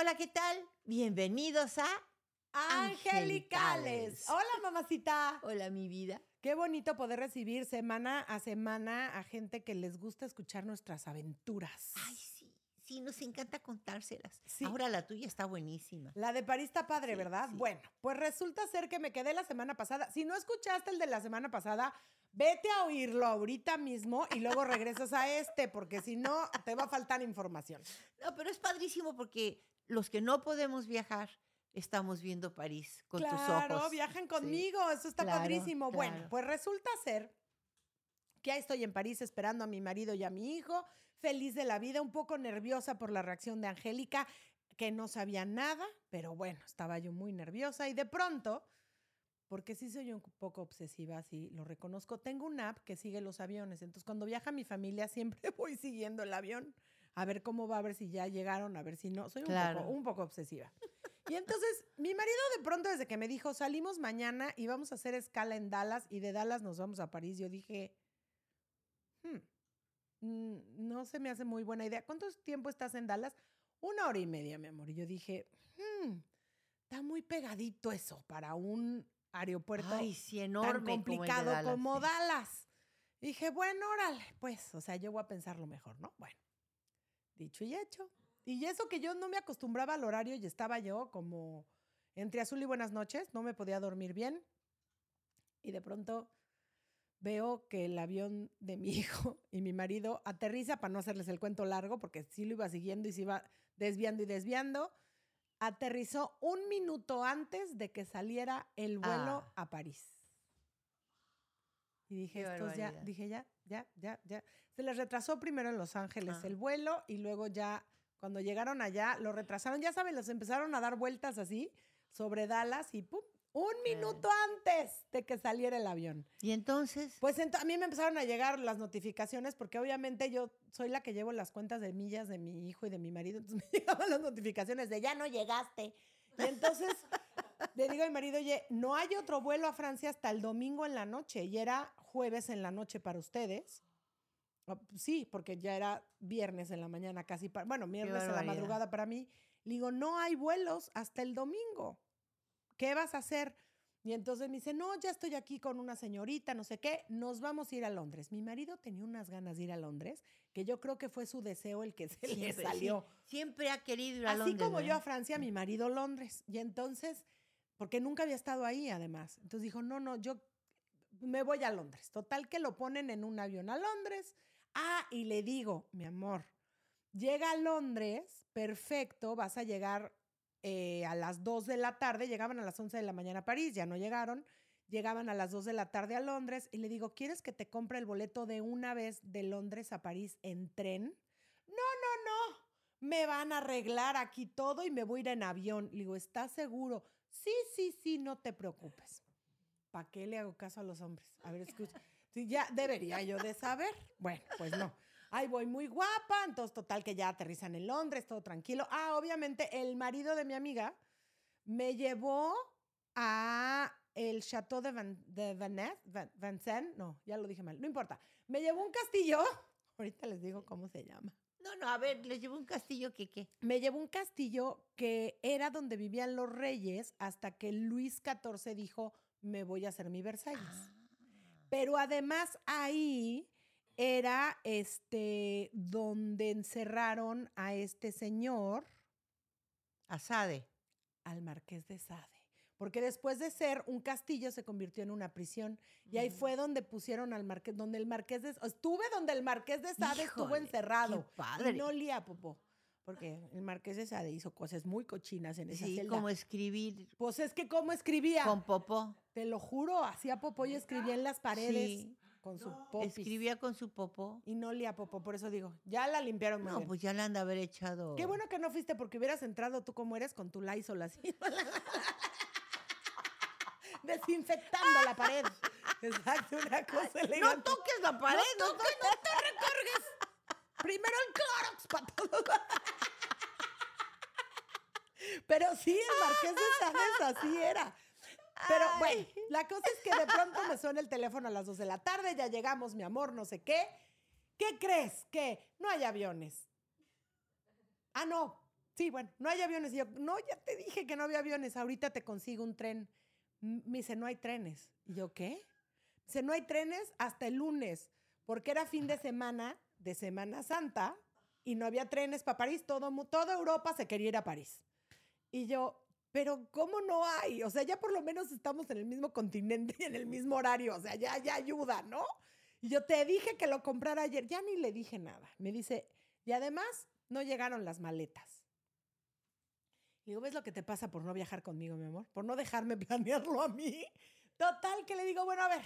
Hola, ¿qué tal? Bienvenidos a Angelicales. Hola, mamacita. Hola, mi vida. Qué bonito poder recibir semana a semana a gente que les gusta escuchar nuestras aventuras. Ay, sí, sí, nos encanta contárselas. Sí. Ahora la tuya está buenísima. La de París está padre, Sí, ¿verdad? sí. Bueno, pues resulta ser que me quedé la semana pasada. Si no escuchaste el de la semana pasada, vete a oírlo ahorita mismo y luego regresas a este, porque si no, te va a faltar información. No, pero es padrísimo porque los que no podemos viajar, estamos viendo París con tus claro, ojos. viajen Sí. conmigo, eso está claro, padrísimo. Bueno, claro. pues resulta ser que ya estoy en París esperando a mi marido y a mi hijo, feliz de la vida, un poco nerviosa por la reacción de Angélica, que no sabía nada, pero bueno, estaba yo muy nerviosa y de pronto, porque sí soy un poco obsesiva, sí, lo reconozco, tengo una app que sigue los aviones, entonces cuando viaja mi familia siempre voy siguiendo el avión. A ver cómo va, a ver si ya llegaron, a ver si no. Soy un, Claro. poco, un poco obsesiva. Y entonces, mi marido de pronto, desde que me dijo, salimos mañana y vamos a hacer escala en Dallas y de Dallas nos vamos a París, yo dije, "Hmm, mm, no se me hace muy buena idea. ¿Cuánto tiempo estás en Dallas? Una hora y media, mi amor. Y yo dije, "Hmm, está muy pegadito eso para un aeropuerto Ay, sí, tan como complicado Dallas, como sí. Dallas. Dije, bueno, órale, pues, o sea, yo voy a pensarlo mejor, ¿no? Bueno, dicho y hecho. Y eso que yo no me acostumbraba al horario y estaba yo como entre azul y buenas noches, no me podía dormir bien. Y de pronto veo que el avión de mi hijo y mi marido aterriza, para no hacerles el cuento largo, porque sí lo iba siguiendo y se iba desviando y desviando, aterrizó un minuto antes de que saliera el vuelo Ah. a París. Y dije, Qué estos ya, dije ya, ya, ya, ya. Se les retrasó primero en Los Ángeles Ajá. el vuelo y luego ya, cuando llegaron allá, lo retrasaron, ya saben, los empezaron a dar vueltas así sobre Dallas y ¡pum! Un minuto antes de que saliera el avión. Y entonces, Pues ento- a mí me empezaron a llegar las notificaciones porque obviamente yo soy la que llevo las cuentas de millas de mi hijo y de mi marido, entonces me llegaban las notificaciones de ya no llegaste. Y entonces le digo a mi marido, oye, no hay otro vuelo a Francia hasta el domingo en la noche y era jueves en la noche para ustedes. Ah, Sí, porque ya era viernes en la mañana casi, para, bueno, viernes en la madrugada para mí. Le digo, no hay vuelos hasta el domingo. ¿Qué vas a hacer? Y entonces me dice, no, ya estoy aquí con una señorita, no sé qué, nos vamos a ir a Londres. Mi marido tenía unas ganas de ir a Londres, que yo creo que fue su deseo el que se le siempre, sí, salió. siempre ha querido ir a Así Londres, como yo a. Francia, mi marido Londres. Y entonces, porque nunca había estado ahí además. Entonces dijo, no, no, yo me voy a Londres. Total que lo ponen en un avión a Londres. Ah, y le digo, mi amor, llega a Londres, perfecto, vas a llegar eh, a las 2 de la tarde, llegaban a las 11 de la mañana a París, ya no llegaron, llegaban a las 2 de la tarde a Londres y le digo, ¿quieres que te compre el boleto de una vez de Londres a París en tren? No, no, no, me van a arreglar aquí todo y me voy a ir en avión. Le digo, ¿estás seguro? Sí, sí, sí, no te preocupes. ¿Para qué le hago caso a los hombres? A ver, escucha. Sí, ya debería yo de saber. Bueno, pues no. Ahí voy muy guapa, entonces total que ya aterrizan en Londres, todo tranquilo. Ah, obviamente el marido de mi amiga me llevó a el Chateau de Van, de Van, Vincennes, no, ya lo dije mal, no importa. Me llevó un castillo, ahorita les digo cómo se llama. No, no, a ver, les llevo un castillo que qué. Me llevó un castillo que era donde vivían los reyes hasta que Luis XIV dijo, me voy a hacer mi Versalles. Ah. Pero además ahí era este donde encerraron a este señor, Asade. al marqués de Sade. Porque después de ser un castillo se convirtió en una prisión. Y ahí fue donde pusieron al marqués, donde el marqués de Estuve donde el marqués de Sade estuvo encerrado. qué padre. Y no olía popó. Porque el marqués de Sade hizo cosas muy cochinas en esa Sí, celda. como escribir Pues es que cómo escribía. con popó. Te lo juro, hacía popó y escribía en las paredes. Sí. con su popis. Escribía con su popo. Y no olía popo, por eso digo, ya la limpiaron muy No, bien. pues ya le han de haber echado. Qué bueno que no fuiste porque hubieras entrado tú como eres con tu Lysol así. Desinfectando la pared. Exacto, una cosa No toques la pared, no, toques, no te recargues. Primero el Clorox para. Pero sí, el Marqués de Sades así era. Pero bueno, la cosa es que de pronto me suena el teléfono a las 2 de la tarde, ya llegamos, mi amor, no sé qué. ¿Qué crees? Que no hay aviones. Ah, no. Sí, bueno, no hay aviones. Y yo, no, ya te dije que no había aviones. Ahorita te consigo un tren. Me dice, no hay trenes. Y yo, ¿qué? Dice, no hay trenes hasta el lunes, porque era fin de semana, de Semana Santa, y no había trenes para París. Todo, toda Europa se quería ir a París. Y yo, pero ¿cómo no hay? O sea, ya por lo menos estamos en el mismo continente y en el mismo horario. O sea, ya, ya ayuda, ¿no? Y yo te dije que lo comprara ayer. Ya ni le dije nada. Me dice, y además no llegaron las maletas. Y digo, ¿ves lo que te pasa por no viajar conmigo, mi amor? Por no dejarme planearlo a mí. Total, que le digo, bueno, a ver,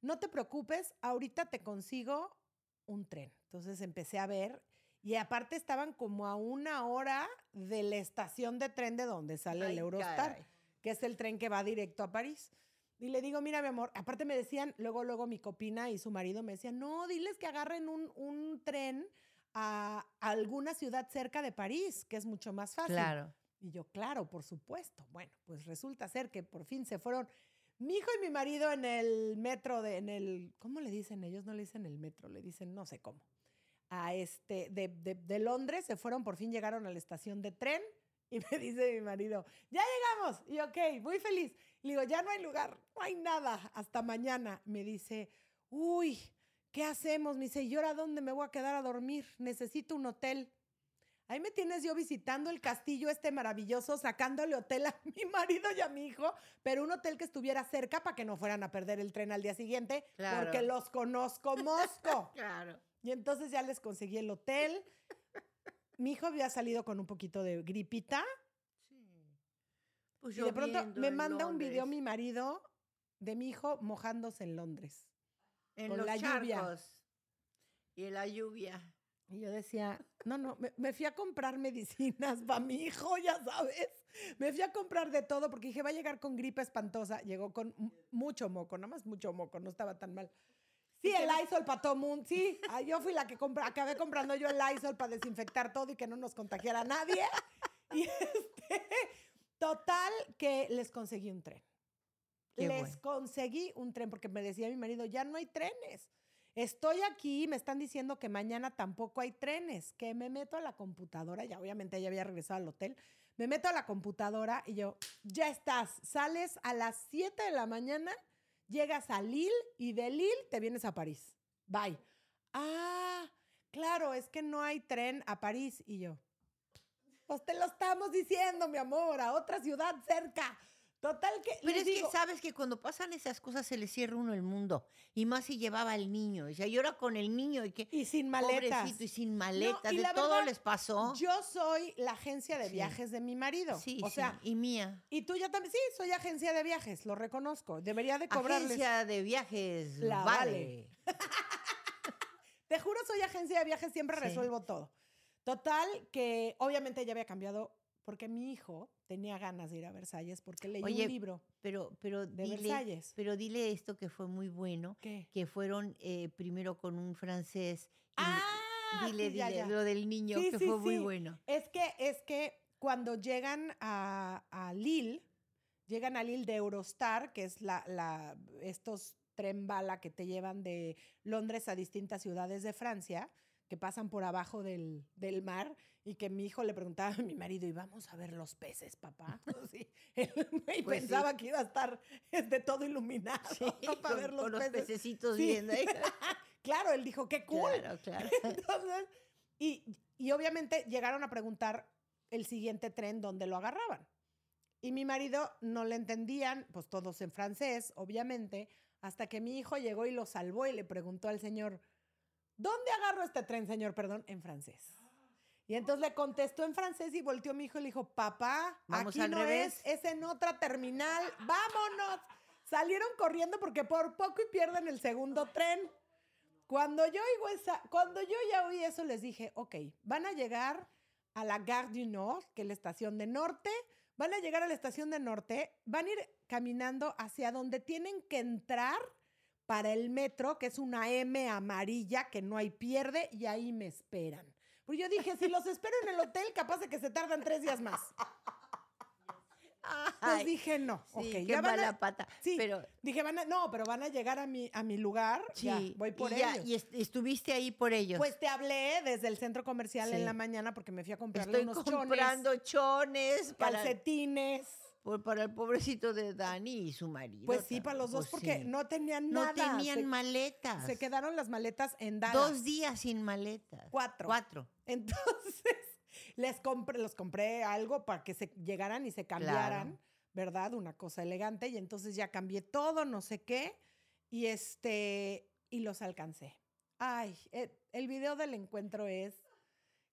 no te preocupes, ahorita te consigo un tren. Entonces empecé a ver y aparte estaban como a una hora de la estación de tren de donde sale el Eurostar, caray. que es el tren que va directo a París. Y le digo, mira, mi amor, aparte me decían, luego, luego mi copina y su marido me decían, no, diles que agarren un, un tren a, a alguna ciudad cerca de París, que es mucho más fácil. Claro. Y yo, claro, por supuesto. Bueno, pues resulta ser que por fin se fueron mi hijo y mi marido en el metro, de, en el, ¿cómo le dicen ellos? No le dicen el metro, le dicen no sé cómo. A este, de, de, de Londres se fueron, por fin llegaron a la estación de tren y me dice mi marido, ya llegamos. Y ok, muy feliz. Le digo, ya no hay lugar, no hay nada, hasta mañana. Me dice, uy, ¿qué hacemos? Me dice, ¿y ahora dónde me voy a quedar a dormir? Necesito un hotel. Ahí me tienes yo visitando el castillo este maravilloso, sacándole hotel a mi marido y a mi hijo, pero un hotel que estuviera cerca para que no fueran a perder el tren al día siguiente, Claro. porque los conozco mosco. Claro. Y entonces ya les conseguí el hotel. Mi hijo había salido con un poquito de gripita Pues y de pronto me manda un video mi marido de mi hijo mojándose en Londres. en con los la lluvia. Y en la lluvia. Y yo decía, no, no, me, me fui a comprar medicinas para mi hijo, ya sabes. Me fui a comprar de todo porque dije, va a llegar con gripe espantosa. Llegó con mu- mucho moco, nada más mucho moco, no estaba tan mal. Sí, el Lysol para todo mundo, sí. Ah, Yo fui la que compra, acabé comprando yo el Lysol para desinfectar todo y que no nos contagiara nadie. Y este, total que les conseguí un tren. Qué les bueno. conseguí un tren porque me decía mi marido, ya no hay trenes. Estoy aquí, me están diciendo que mañana tampoco hay trenes, que me meto a la computadora, ya obviamente ya había regresado al hotel, me meto a la computadora y yo, ya estás, sales a las 7 de la mañana, llegas a Lille y de Lille te vienes a París. Bye. Ah, claro, es que no hay tren a París y yo. Pues te lo estamos diciendo, mi amor, a otra ciudad cerca. Total que... Pero es que sabes que cuando pasan esas cosas se le cierra uno el mundo. Y más si llevaba al niño. O sea, y ahora con el niño y que. Y sin maletas. Pobrecito y sin maletas. y de la todo verdad, les pasó. Yo soy la agencia de Sí. viajes de mi marido. sí, o sí, sea, y mía. y tú ya también. Sí, soy agencia de viajes, lo reconozco. Debería de cobrarles. Agencia de viajes. La vale. Te juro, soy agencia de viajes, siempre Sí. resuelvo todo. Total, que obviamente ya había cambiado porque mi hijo tenía ganas de ir a Versalles porque leyó Oye, un libro Pero, pero de dile, Versalles. pero dile esto que fue muy bueno. ¿Qué? Que fueron eh, primero con un francés. y Ah, dile, sí, ya, dile ya. lo del niño Sí, que sí, fue muy bueno. Es que, es que cuando llegan a, a Lille, llegan a Lille de Eurostar, que es la, la, estos tren bala que te llevan de Londres a distintas ciudades de Francia, que pasan por abajo del, del mar, y que mi hijo le preguntaba a mi marido, y vamos a ver los peces, papá. Sí, él- y Pues sí. pensaba que iba a estar de todo iluminado ¿no? para con, ver los con los peces. pececitos Sí. viendo ahí. Claro, él dijo, qué cool. Claro, claro. Entonces, y, y obviamente llegaron a preguntar el siguiente tren dónde lo agarraban. Y mi marido no le entendían, pues todos en francés, obviamente, hasta que mi hijo llegó y lo salvó y le preguntó al señor, ¿dónde agarro este tren, señor? Perdón, en francés. Y entonces le contestó en francés y volteó mi hijo y le dijo, papá, Vamos aquí no revés. es, es en otra terminal, vámonos. Salieron corriendo porque por poco y pierden el segundo tren. Cuando yo oigo esa, cuando yo ya oí eso, les dije, ok, van a llegar a la Gare du Nord, que es la estación de norte, van a llegar a la estación de norte, van a ir caminando hacia donde tienen que entrar para el metro, que es una M amarilla que no hay pierde, y ahí me esperan. Pues yo dije, si los espero en el hotel, capaz de que se tardan tres días más. Pues dije, no, sí, ok, qué ya van a, pata. sí, pero dije, van a, no, pero van a llegar a mi, a mi lugar, ya, sí, voy por y ya, ellos. y est- estuviste ahí por ellos. Pues te hablé desde el centro comercial Sí. en la mañana porque me fui a comprarle Estoy unos comprando chones para, calcetines. Por- para el pobrecito de Dani y su marido. Pues sí, para los dos, Pues porque sí. no tenían no nada. tenían se, maletas. se quedaron las maletas en Dallas. Dos días sin maletas. Cuatro. Cuatro. Entonces, les compré, los compré algo para que se llegaran y se cambiaran, ¿verdad? Una cosa elegante. Y entonces ya cambié todo, no sé qué. Y este, y los alcancé. Ay, eh, el video del encuentro es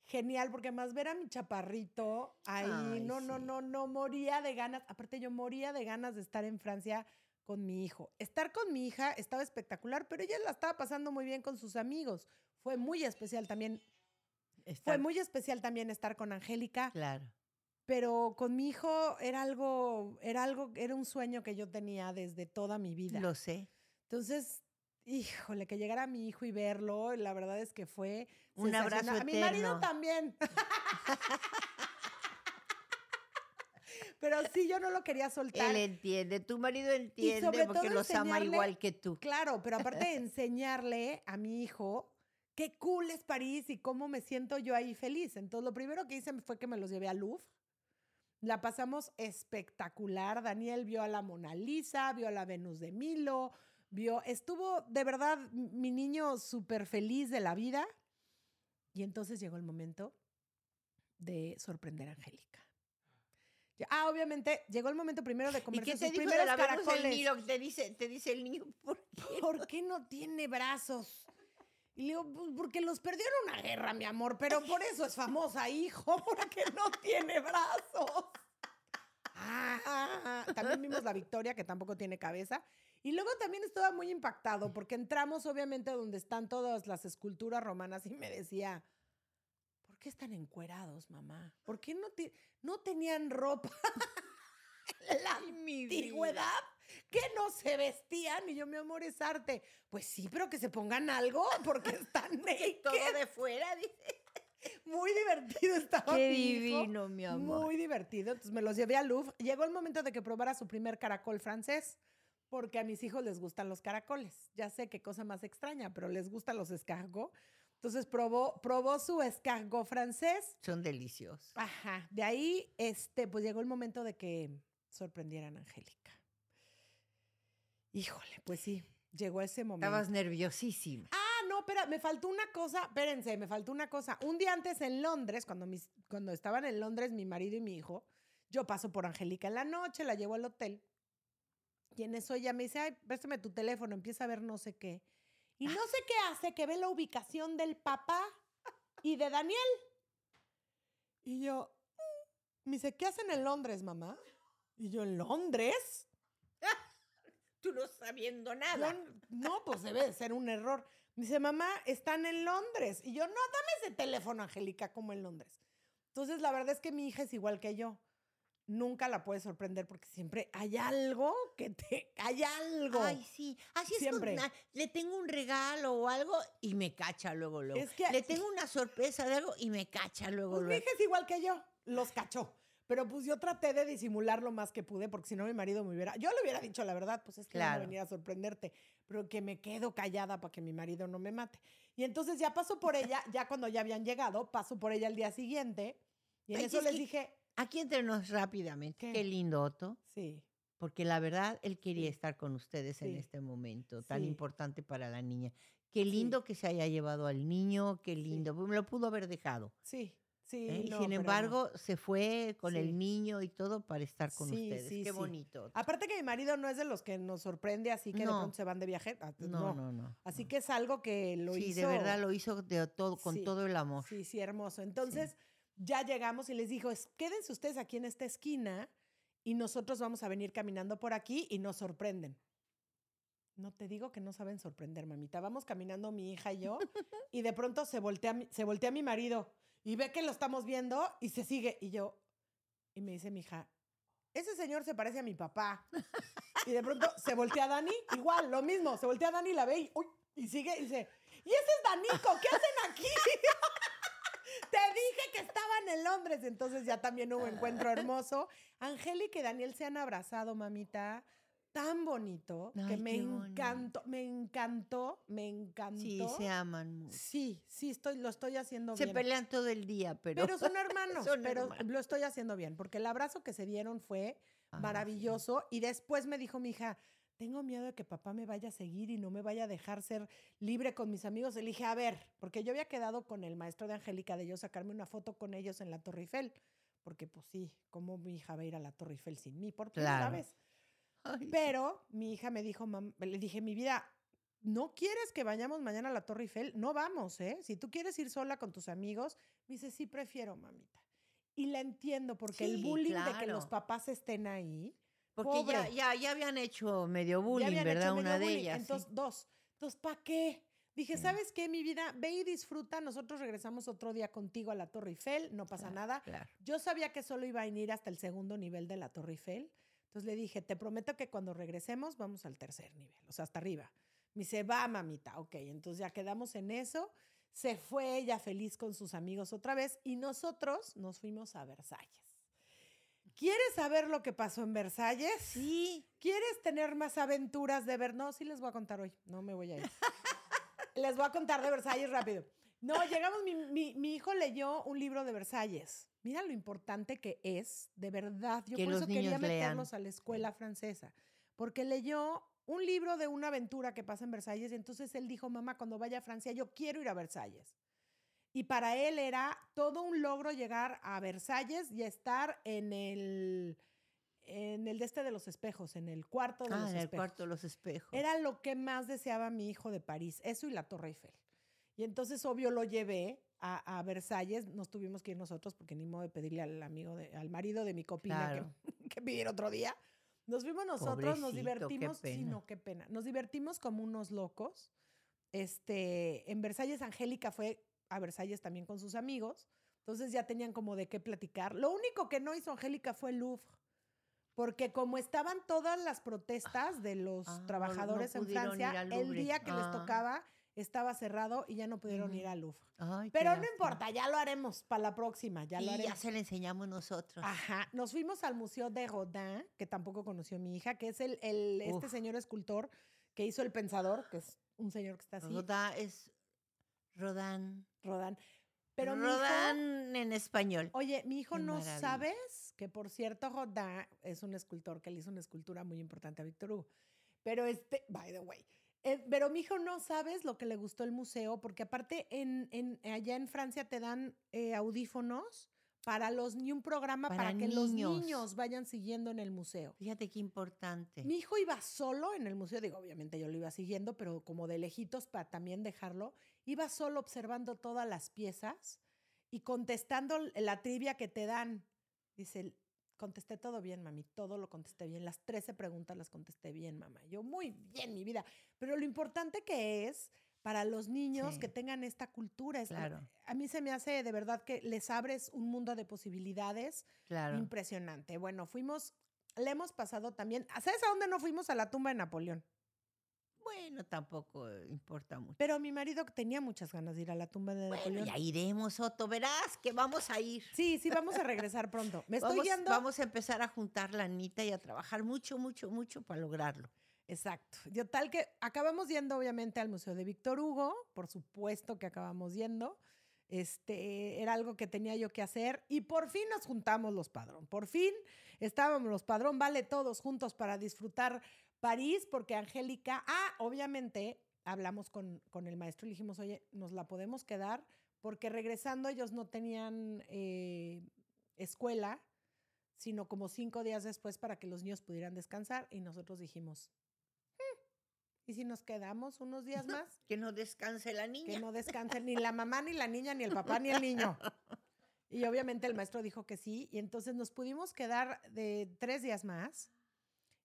genial, porque más ver a mi chaparrito ahí, Ay, no, no, sí. no, no, moría de ganas. Aparte, yo moría de ganas de estar en Francia con mi hijo. Estar con mi hija estaba espectacular, pero ella la estaba pasando muy bien con sus amigos. Fue muy especial también fue muy especial también estar con Angélica, Claro. pero con mi hijo era algo, era algo, era un sueño que yo tenía desde toda mi vida. Lo sé. Entonces, híjole, que llegara mi hijo y verlo, la verdad es que fue Un abrazo sensacional. A mi marido eterno. también. pero sí, yo no lo quería soltar. Él entiende, tu marido entiende sobre porque todo los ama igual que tú. Claro, pero aparte de enseñarle a mi hijo qué cool es París y cómo me siento yo ahí feliz. Entonces, lo primero que hice fue que me los llevé al Louvre. La pasamos espectacular. Daniel vio a la Mona Lisa, vio a la Venus de Milo, vio, estuvo de verdad mi niño súper feliz de la vida. Y entonces llegó el momento de sorprender a Angélica. Ah, obviamente, llegó el momento primero de ¿Y comerse qué sus de primeros la caracoles. Nilo? Te dice, te dice el niño, ¿por qué? ¿por qué no tiene brazos? Y le digo, "Pues, porque los perdió en una guerra, mi amor, pero por eso es famosa, hijo, porque no tiene brazos. Ah, también vimos la Victoria, que tampoco tiene cabeza. Y luego también estaba muy impactado, porque entramos obviamente donde están todas las esculturas romanas y me decía, ¿por qué están encuerados, mamá? ¿Por qué no, no tenían ropa? la antigüedad que no se vestían y yo mi amor es arte pues sí pero que se pongan algo porque están naked Todo de fuera, dice. muy divertido estaba Qué divino, mi amor. muy divertido entonces me los llevé al Louvre llegó el momento de que probara su primer caracol francés porque a mis hijos les gustan los caracoles ya sé qué cosa más extraña pero les gustan los escargots entonces probó probó su escargot francés Son deliciosos. Ajá, de ahí, este, pues llegó el momento de que sorprendieran a Angélica. Híjole, pues sí, llegó ese momento. Estabas nerviosísima. Ah, no, espera, me faltó una cosa, espérense, me faltó una cosa. Un día antes en Londres, cuando, mis, cuando estaban en Londres mi marido y mi hijo, yo paso por Angélica en la noche, la llevo al hotel. Y en eso ella me dice, ay, préstame tu teléfono, empieza a ver no sé qué. Y no sé qué hace, que ve la ubicación del papá y de Daniel. Y yo, "Mm". me dice, ¿qué hacen en Londres, mamá? Y yo, ¿en Londres? Tú no sabiendo Yo, nada. no, pues debe de ser un error. Me dice, mamá, están en Londres. Y yo, no, dame ese teléfono, Angélica, como en Londres. Entonces, la verdad es que mi hija es igual que yo. Nunca la puedes sorprender porque siempre hay algo que te... Hay algo. Ay, sí. Así Siempre. es. con- le tengo un regalo o algo y me cacha luego, luego. Es que- Le tengo una sorpresa de algo y me cacha luego, Pues mi luego. hija es igual que yo. Los cachó. Pero pues yo traté de disimular lo más que pude porque si no mi marido me hubiera... Yo le hubiera dicho la verdad, pues es que Claro. no venir a sorprenderte. Pero que me quedo callada para que mi marido no me mate. Y entonces ya paso por ella, ya cuando ya habían llegado, paso por ella el día siguiente. Y en Ay, eso es les que- dije, Aquí entre nos rápidamente. ¿Qué? Qué, lindo, Otto. sí. Porque la verdad, él quería Sí. estar con ustedes en Sí. este momento tan Sí. importante para la niña. Qué Sí. lindo que se haya llevado al niño, qué lindo. Me lo pudo haber dejado. Sí, sí. ¿eh? No, sin no. embargo, se fue con Sí. el niño y todo para estar con Sí, ustedes. sí, qué sí. bonito. Otto. Aparte que mi marido no es de los que nos sorprende así que de No. pronto se van de viaje. ah, No, no, no. Así que es algo que lo sí, hizo. de verdad lo hizo de todo, con Sí, todo el amor. Sí, sí, hermoso. Entonces ya llegamos y les dijo, "Es- quédense ustedes aquí en esta esquina y nosotros vamos a venir caminando por aquí y nos sorprenden. No te digo que no saben sorprender, mamita. Vamos caminando mi hija y yo y de pronto se voltea, se voltea mi marido y ve que lo estamos viendo y se sigue. Y yo, y me dice mi hija, ese señor se parece a mi papá. Y de pronto se voltea Dani, igual, lo mismo. Se voltea Dani y la ve y, uy, y sigue y dice, y ese es Danico, ¿qué hacen aquí? Te dije que estaban en Londres. Entonces ya también hubo encuentro hermoso. Angélica y Daniel se han abrazado, mamita. Tan bonito que me bonito. encantó, me encantó, me encantó. Sí, se aman mucho. Sí, sí, estoy, lo estoy haciendo Se bien. pelean todo el día, pero... Pero son hermanos, Son pero hermanos. lo estoy haciendo bien, porque el abrazo que se dieron fue Ah, sí. maravilloso. Y después me dijo mi hija, tengo miedo de que papá me vaya a seguir y no me vaya a dejar ser libre con mis amigos. Le dije, a ver, porque yo había quedado con el maestro de Angélica de yo sacarme una foto con ellos en la Torre Eiffel. Porque pues sí, ¿cómo mi hija va a ir a la Torre Eiffel sin mí por primera Claro. vez? Ay. Pero mi hija me dijo, "Mam-", le dije, mi vida, ¿no quieres que vayamos mañana a la Torre Eiffel? No vamos, ¿eh? Si tú quieres ir sola con tus amigos, me dice, sí, prefiero, mamita. Y la entiendo, porque el Sí, bullying de que los claro. papás estén ahí, Porque ya, ya, ya habían hecho medio bullying, ¿verdad? medio Una de ellas. sí. Entonces, dos. Entonces, ¿para qué? Dije, Sí. ¿sabes qué, mi vida? Ve y disfruta. Nosotros regresamos otro día contigo a la Torre Eiffel, no pasa Claro, nada. Claro. Yo sabía que solo iba a ir hasta el segundo nivel de la Torre Eiffel. Entonces le dije, te prometo que cuando regresemos vamos al tercer nivel, o sea, hasta arriba. Me dice, va, mamita. Ok, entonces ya quedamos en eso. Se fue ella feliz con sus amigos otra vez y nosotros nos fuimos a Versalles. ¿Quieres saber lo que pasó en Versalles? Sí. ¿Quieres tener más aventuras de ver? No, sí les voy a contar hoy. No me voy a ir. les voy a contar de Versalles rápido. No, llegamos, mi, mi- mi hijo leyó un libro de Versalles. Mira lo importante que es, de verdad. Yo Que por los eso quería lean. meterlos a la escuela francesa. Porque leyó un libro de una aventura que pasa en Versalles y entonces él dijo, mamá, cuando vaya a Francia, yo quiero ir a Versalles. Y para él era todo un logro llegar a Versalles y estar en el, en el de este de los espejos, en el cuarto de Ah, los en el espejos. cuarto de los espejos. Era lo que más deseaba mi hijo de París, eso y la Torre Eiffel. Y entonces, obvio, lo llevé a, a Versalles. Nos tuvimos que ir nosotros porque ni modo de pedirle al amigo, de- al marido de mi copina Claro. que, que pidiera otro día. Nos fuimos nosotros, nos Pobrecito, qué divertimos. Sí, pena. no, qué pena. Nos divertimos como unos locos. Este, en Versalles, Angélica fue a Versalles también con sus amigos. Entonces ya tenían como de qué platicar. Lo único que no hizo Angélica fue el Louvre. Porque como estaban todas las protestas de los Ah, no- no trabajadores en Francia, el día que les Ah. tocaba estaba cerrado y ya no pudieron ir al Louvre. Ay, Pero no importa, ya lo haremos para la próxima, ya lo ya se le enseñamos nosotros. Ajá, nos fuimos al Museo de Rodin, que tampoco conoció mi hija, que es el, el- este señor escultor que hizo El Pensador, que es un señor que está así, Rodán es Rodán. Rodin. Pero mi hijo, Rodán en español. oye, mi hijo Qué no maravilla. sabes que por cierto Rodin es un escultor que le hizo una escultura muy importante a Víctor Hugo. Pero este, by the way, eh, pero mi hijo no sabes lo que le gustó el museo, porque aparte en, en- allá en Francia te dan eh, audífonos para los ni un programa para, Para que los niños. niños vayan siguiendo en el museo. Fíjate qué importante. Mi hijo iba solo en el museo, digo, obviamente yo lo iba siguiendo, pero como de lejitos para también dejarlo, iba solo observando todas las piezas y contestando la trivia que te dan. Dice, contesté todo bien, mami, todo lo contesté bien, las 13 preguntas las contesté bien, mamá. Yo, muy bien, mi vida. Pero lo importante que es para los niños Sí. que tengan esta cultura, Claro, a mí se me hace de verdad que les abres un mundo de posibilidades claro. Impresionante. Bueno, fuimos, le hemos pasado también. ¿Sabes a dónde no fuimos? A la tumba de Napoleón. Bueno, tampoco eh, importa mucho. Pero mi marido tenía muchas ganas de ir a la tumba de Bueno, Napoleón. ya iremos, Otto. Verás que vamos a ir. Sí, sí, vamos a regresar pronto. Me estoy vamos, guiando. vamos a empezar a juntar la anita y a trabajar mucho, mucho, mucho para lograrlo. Exacto. Yo tal que acabamos yendo, obviamente, al Museo de Víctor Hugo. Por supuesto que acabamos yendo. Este era algo que tenía yo que hacer. Y por fin nos juntamos los padrón. Por fin estábamos los padrón, vale todos juntos para disfrutar París, porque Angélica, ah, obviamente hablamos con, con el maestro y dijimos, oye, nos la podemos quedar, porque regresando ellos no tenían eh, escuela, sino como cinco días después para que los niños pudieran descansar. Y nosotros dijimos, "Hmm, ¿y si nos quedamos unos días más? Que no descanse la niña. Que no descansen ni la mamá, ni la niña, ni el papá, ni el niño. Y obviamente el maestro dijo que sí. Y entonces nos pudimos quedar de tres días más.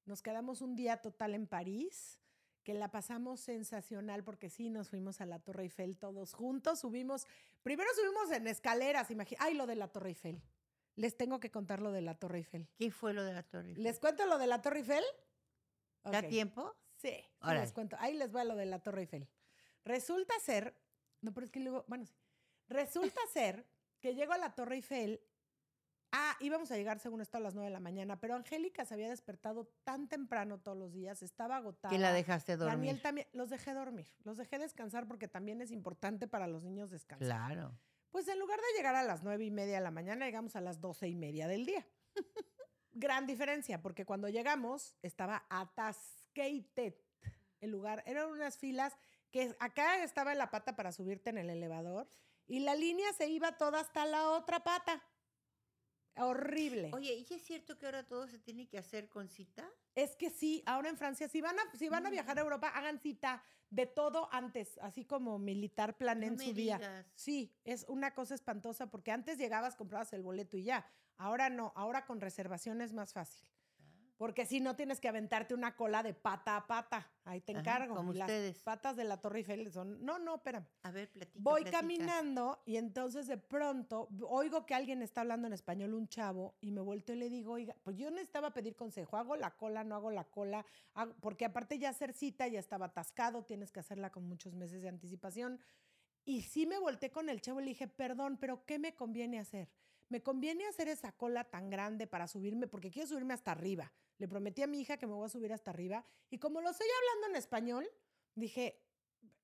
Nos quedamos un día total en París, que la pasamos sensacional porque sí, nos fuimos a la Torre Eiffel todos juntos. Subimos, primero subimos en escaleras, imagínate. Ay, lo de la Torre Eiffel. Les tengo que contar lo de la Torre Eiffel. ¿Qué fue lo de la Torre Eiffel? ¿Les cuento lo de la Torre Eiffel? ¿Da tiempo? Sí, les cuento. Ahí les va lo de la Torre Eiffel. Resulta ser, no, pero es que luego, bueno, sí. Resulta ser que llego a la Torre Eiffel. Ah, íbamos a llegar según esto a las 9 de la mañana, pero Angélica se había despertado tan temprano todos los días, estaba agotada. Que la dejaste dormir. Daniel también, los dejé dormir, los dejé descansar porque también es importante para los niños descansar. Claro. Pues en lugar de llegar a las nueve y media de la mañana, llegamos a las doce y media del día. Gran diferencia, porque cuando llegamos estaba atascated el lugar. Eran unas filas que acá estaba la pata para subirte en el elevador y la línea se iba toda hasta la otra pata. Horrible. Oye, ¿y es cierto que ahora todo se tiene que hacer con cita? Es que sí, ahora en Francia, si van a, si van a viajar a Europa, hagan cita de todo antes, así como militar planeen No su día. digas. Sí, es una cosa espantosa porque antes llegabas, comprabas el boleto y ya. Ahora no, ahora con reservación es más fácil. Porque si no tienes que aventarte una cola de pata a pata. Ahí te Ajá, encargo. como Y las ustedes. patas de la Torre Eiffel son. No, no, espérame. A ver, platica. Voy platica. caminando y entonces de pronto oigo que alguien está hablando en español, un chavo, y me vuelto y le digo, oiga, pues yo necesitaba pedir consejo, hago la cola, no hago la cola, Hago- porque aparte ya hacer cita ya estaba atascado, tienes que hacerla con muchos meses de anticipación. Y sí me volteé con el chavo y le dije, perdón, pero ¿qué me conviene hacer? Me conviene hacer esa cola tan grande para subirme, porque quiero subirme hasta arriba. Le prometí a mi hija que me voy a subir hasta arriba. Y como lo estoy hablando en español, dije,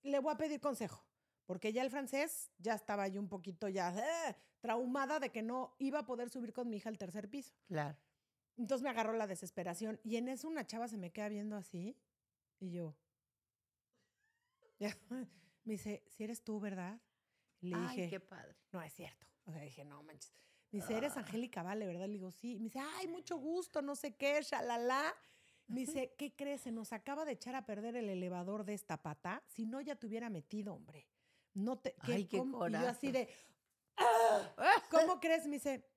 le voy a pedir consejo. Porque ya el francés ya estaba yo un poquito ya ¡eh! traumada de que no iba a poder subir con mi hija al tercer piso. Claro. Entonces me agarró la desesperación. Y en eso una chava se me queda viendo así. Y yo. Me dice, si eres tú, ¿verdad? Le Ay, dije, qué padre. no es cierto. O sea, dije, no manches. Me dice, eres Angélica Vale, ¿verdad? Le digo, sí. Me dice, ay, mucho gusto, no sé qué, shalala. Me dice, ¿qué crees? Se nos acaba de echar a perder el elevador de esta pata. Si no, ya te hubiera metido, hombre. No te. Ay, qué cómo?" Y yo así de, "Ah, ¿cómo crees? Me dice,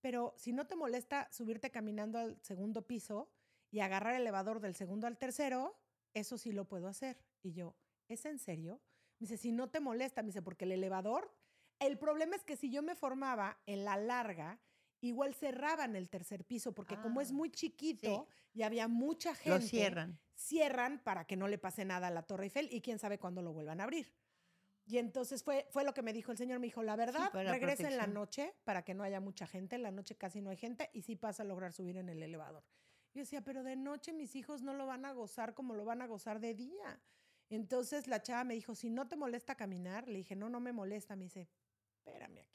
pero si no te molesta subirte caminando al segundo piso y agarrar el elevador del segundo al tercero, eso sí lo puedo hacer. Y yo, ¿es en serio? Me dice, si no te molesta, me dice, porque el elevador, el problema es que si yo me formaba en la larga, igual cerraban el tercer piso, porque como es Ah, muy chiquito y había mucha gente, Lo cierran. cierran para que no le pase nada a la Torre Eiffel y quién sabe cuándo lo vuelvan a abrir. Y entonces fue, fue lo que me dijo el señor. Me dijo, la verdad, para regresa en la noche para que no haya mucha gente. En la noche casi no hay gente y sí pasa a lograr subir en el elevador. Yo decía, pero de noche mis hijos no lo van a gozar como lo van a gozar de día. Entonces la chava me dijo, si no te molesta caminar, le dije, no, no me molesta. Me dice, espérame aquí.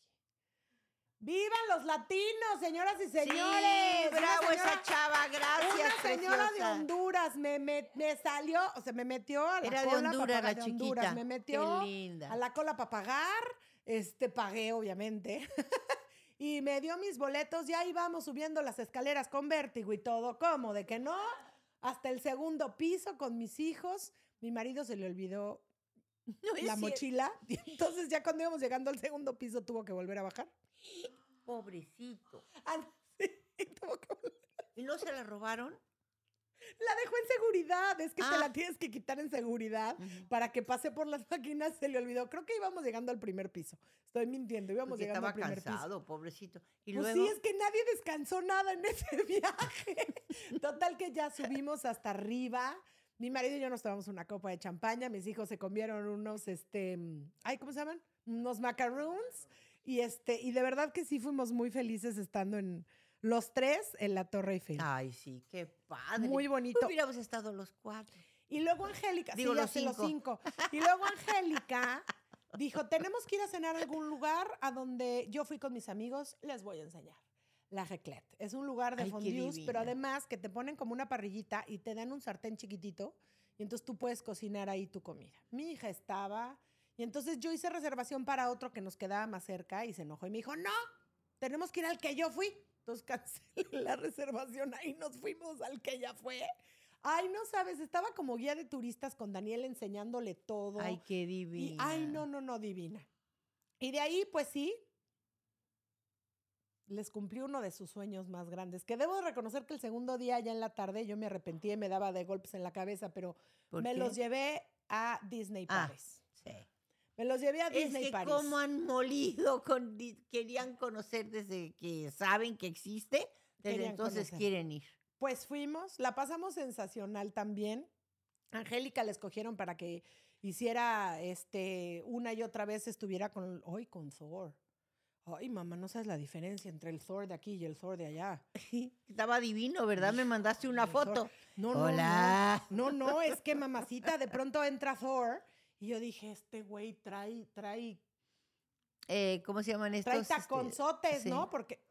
¡Vivan los latinos, señoras y señores! Sí, bravo señora- esa chava, gracias, una señora de. Honduras me, me, me salió, o sea, me metió a la Era de cola pa' Honduras pagar- la de Honduras. Me metió Qué linda. a la cola para pagar, este, pagué obviamente. y me dio mis boletos y ahí vamos subiendo las escaleras con vértigo y todo. ¿Cómo? ¿De que no? Hasta el segundo piso con mis hijos. Mi marido se le olvidó No la mochila y entonces ya cuando íbamos llegando al segundo piso tuvo que volver a bajar. Pobrecito. Ah, sí, tuvo que volver. ¿Y no se la robaron? La dejó en seguridad, es que te Ah. la tienes que quitar en seguridad para que pase por las máquinas, se le olvidó. Creo que íbamos llegando al primer piso. Estoy mintiendo, íbamos Porque llegando al primer piso. cansado, pobrecito. Y Pues luego, sí, es que nadie descansó nada en ese viaje. Total que ya subimos hasta arriba. Mi marido y yo nos tomamos una copa de champaña, mis hijos se comieron unos, este, ay, ¿cómo se llaman? Unos macaroons. Y este, y de verdad que sí fuimos muy felices estando en los tres en la Torre Eiffel. ay, sí, qué padre. Muy bonito. Hubiéramos estado los cuatro. Y luego Angélica, Digo, sí, los sé, los cinco. cinco. Y luego Angélica dijo, tenemos que ir a cenar a algún lugar a donde yo fui con mis amigos, les voy a enseñar. La Reclette. Es un lugar de Ay, fondues, pero además que te ponen como una parrillita y te dan un sartén chiquitito y entonces tú puedes cocinar ahí tu comida. Mi hija estaba y entonces yo hice reservación para otro que nos quedaba más cerca y se enojó y me dijo, no, tenemos que ir al que yo fui. Entonces cancelé la reservación, ahí nos fuimos al que ella fue. Ay, no sabes, estaba como guía de turistas con Daniel enseñándole todo. Ay, qué Y, divina. ay, no, no, no, divina. Y de ahí, pues sí, les cumplí uno de sus sueños más grandes, que debo de reconocer que el segundo día, ya en la tarde, yo me arrepentí y me daba de golpes en la cabeza, pero ¿Por me qué? los llevé a Disney Ah, Paris. Sí. Me los llevé a Es Disney que Paris. cómo han molido, con, querían conocer desde que saben que existe, desde Querían entonces conocer. quieren ir. Pues fuimos, la pasamos sensacional también. Angélica la escogieron para que hiciera este una y otra vez estuviera con hoy con Thor. Ay, mamá, no sabes la diferencia entre el Thor de aquí y el Thor de allá. Estaba divino, ¿verdad? Me mandaste una El Thor- foto. No, no, Hola. no. No, no, es que mamacita, de pronto entra Thor y yo dije, este güey trae trae Eh, ¿Cómo se llaman estos? trae este, taconzotes, sí. ¿no? Porque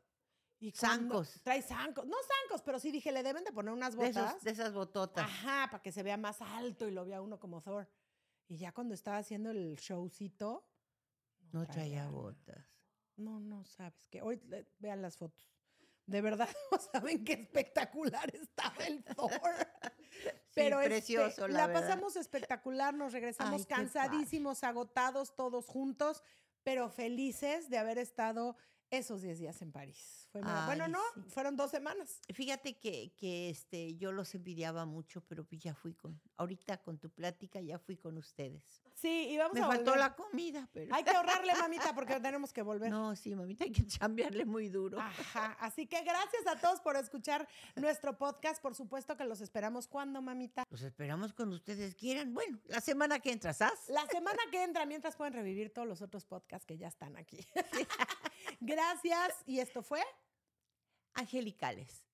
y Zancos. Trae zancos, no zancos, pero sí dije, le deben de poner unas de, botas. esos, de esas bototas. Ajá, para que se vea más alto y lo vea uno como Thor. Y ya cuando estaba haciendo el showcito. no traía botas. No, no sabes que hoy vean las fotos. De verdad, no saben qué espectacular estaba el Thor. Pero sí, este, precioso, la, pasamos espectacular, nos regresamos Ay, cansadísimos, agotados, todos juntos, pero felices de haber estado esos 10 días en París. Fue bueno, no, sí. fueron dos semanas. Fíjate que, que este, yo los envidiaba mucho, pero pues ya fui con, ahorita con tu plática ya fui con ustedes. Sí, y vamos Me a faltó volver. la comida, pero... Hay que ahorrarle, mamita, porque tenemos que volver. No, sí, mamita, hay que chambearle muy duro. Ajá, así que gracias a todos por escuchar nuestro podcast. Por supuesto que los esperamos cuando, mamita. Los esperamos cuando ustedes quieran. Bueno, la semana que entra, ¿sabes? La semana que entra, mientras pueden revivir todos los otros podcasts que ya están aquí. gracias. Y esto fue Angelicales.